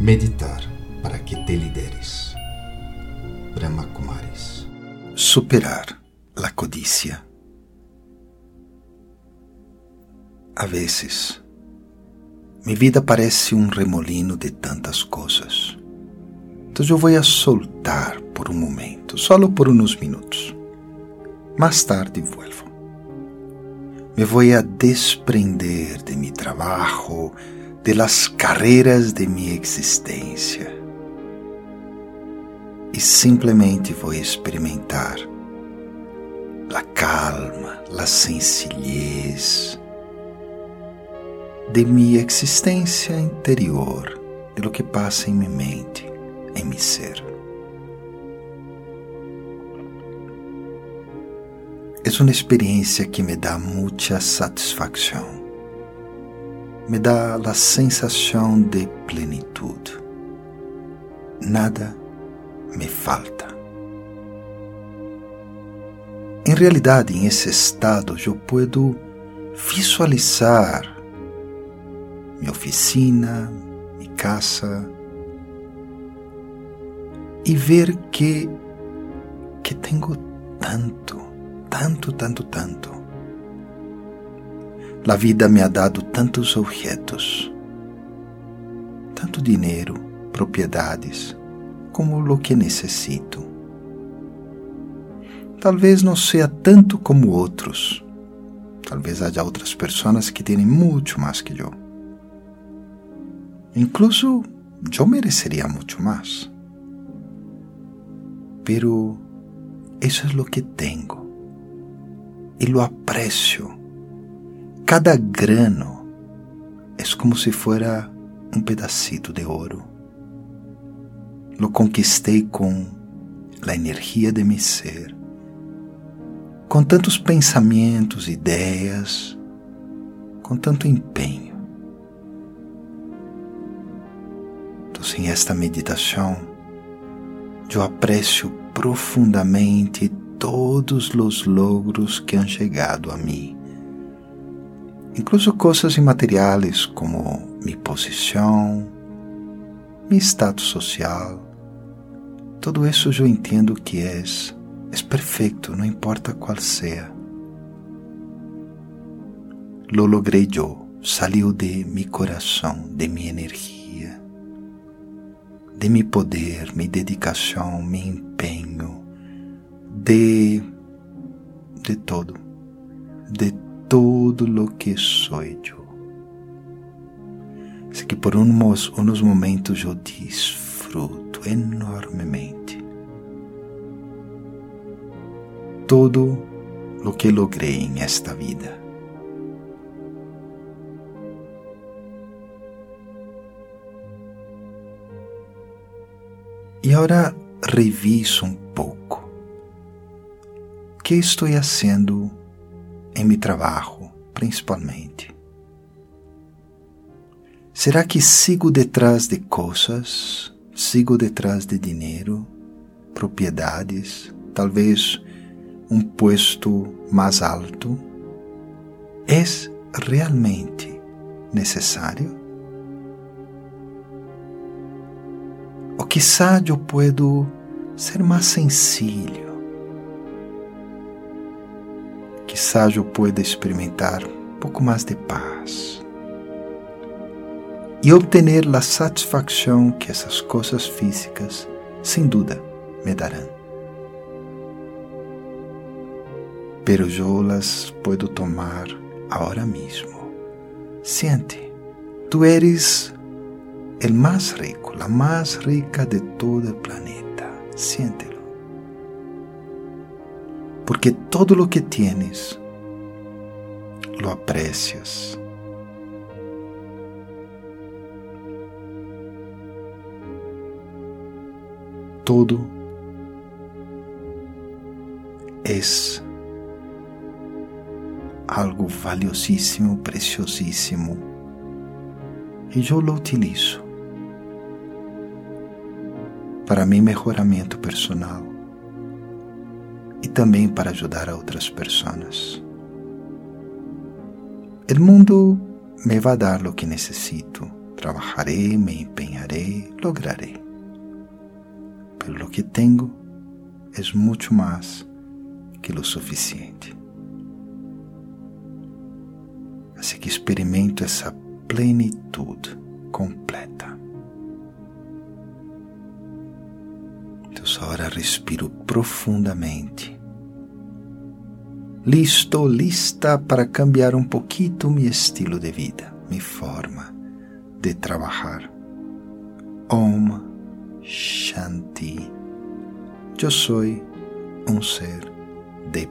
Meditar para que te lideres. Brahma Kumaris. Superar a codícia. A vezes, minha vida parece um remolino de tantas coisas. Então eu vou a soltar por um momento, solo por uns minutos. Mais tarde vuelvo. Me vou a desprender de mi trabalho, de las carreiras de minha existência e simplesmente vou experimentar a calma, a sencillez de minha existência interior, de lo que passa em minha mente, em meu ser. É uma experiência que me dá muita satisfação me dá a sensação de plenitude. Nada me falta. Em realidade, em esse estado, eu puedo visualizar minha oficina, minha casa e ver que que tenho tanto, tanto, tanto, tanto a vida me ha dado tantos objetos, tanto dinheiro, propriedades, como o que necessito. Talvez não seja tanto como outros. Talvez haja outras pessoas que têm muito mais que eu. Incluso eu mereceria muito mais. Pero isso é o que tenho e lo aprecio cada grano é como se fuera um pedacito de ouro. Lo conquistei com a energia de meu ser, com tantos pensamentos, ideias, com tanto empenho. Então, em esta meditação, eu aprecio profundamente todos os logros que han chegado a mim incluso coisas imateriais como minha posição, meu status social. Tudo isso eu entendo que é, é perfeito, não importa qual seja. Lo logrei eu, saiu de meu coração, de minha energia, de meu poder, minha dedicação, meu empenho, de de todo, de todo lo que sou eu. Así que por unos, unos momentos eu disfruto enormemente todo lo que logrei em esta vida. E agora reviso um pouco. O que estou fazendo em meu trabalho, principalmente? Será que sigo detrás de coisas? Sigo detrás de dinheiro, propriedades, talvez um posto mais alto? É realmente necessário? Ou quizá eu puedo ser mais sencillo, Quizá eu pueda experimentar um pouco mais de paz e obter a satisfação que essas coisas físicas, sem dúvida, me darão. Pero eu las puedo tomar agora mesmo. Siente, tu eres el más rico, la más rica de todo el planeta. Siéntelo porque todo lo que tienes lo aprecias. Todo es algo valiosíssimo, preciosíssimo, e eu lo utilizo para mi melhoramento personal e também para ajudar a outras pessoas. O mundo me vai dar o que necessito, Trabajaré, me empeñaré, lograré. Pero lo que tengo es mucho más que lo suficiente. Así que experimento essa plenitude completa. Agora respiro profundamente listo, lista para cambiar um pouquinho meu estilo de vida, minha forma de trabalhar. Om Shanti. Eu sou um ser de.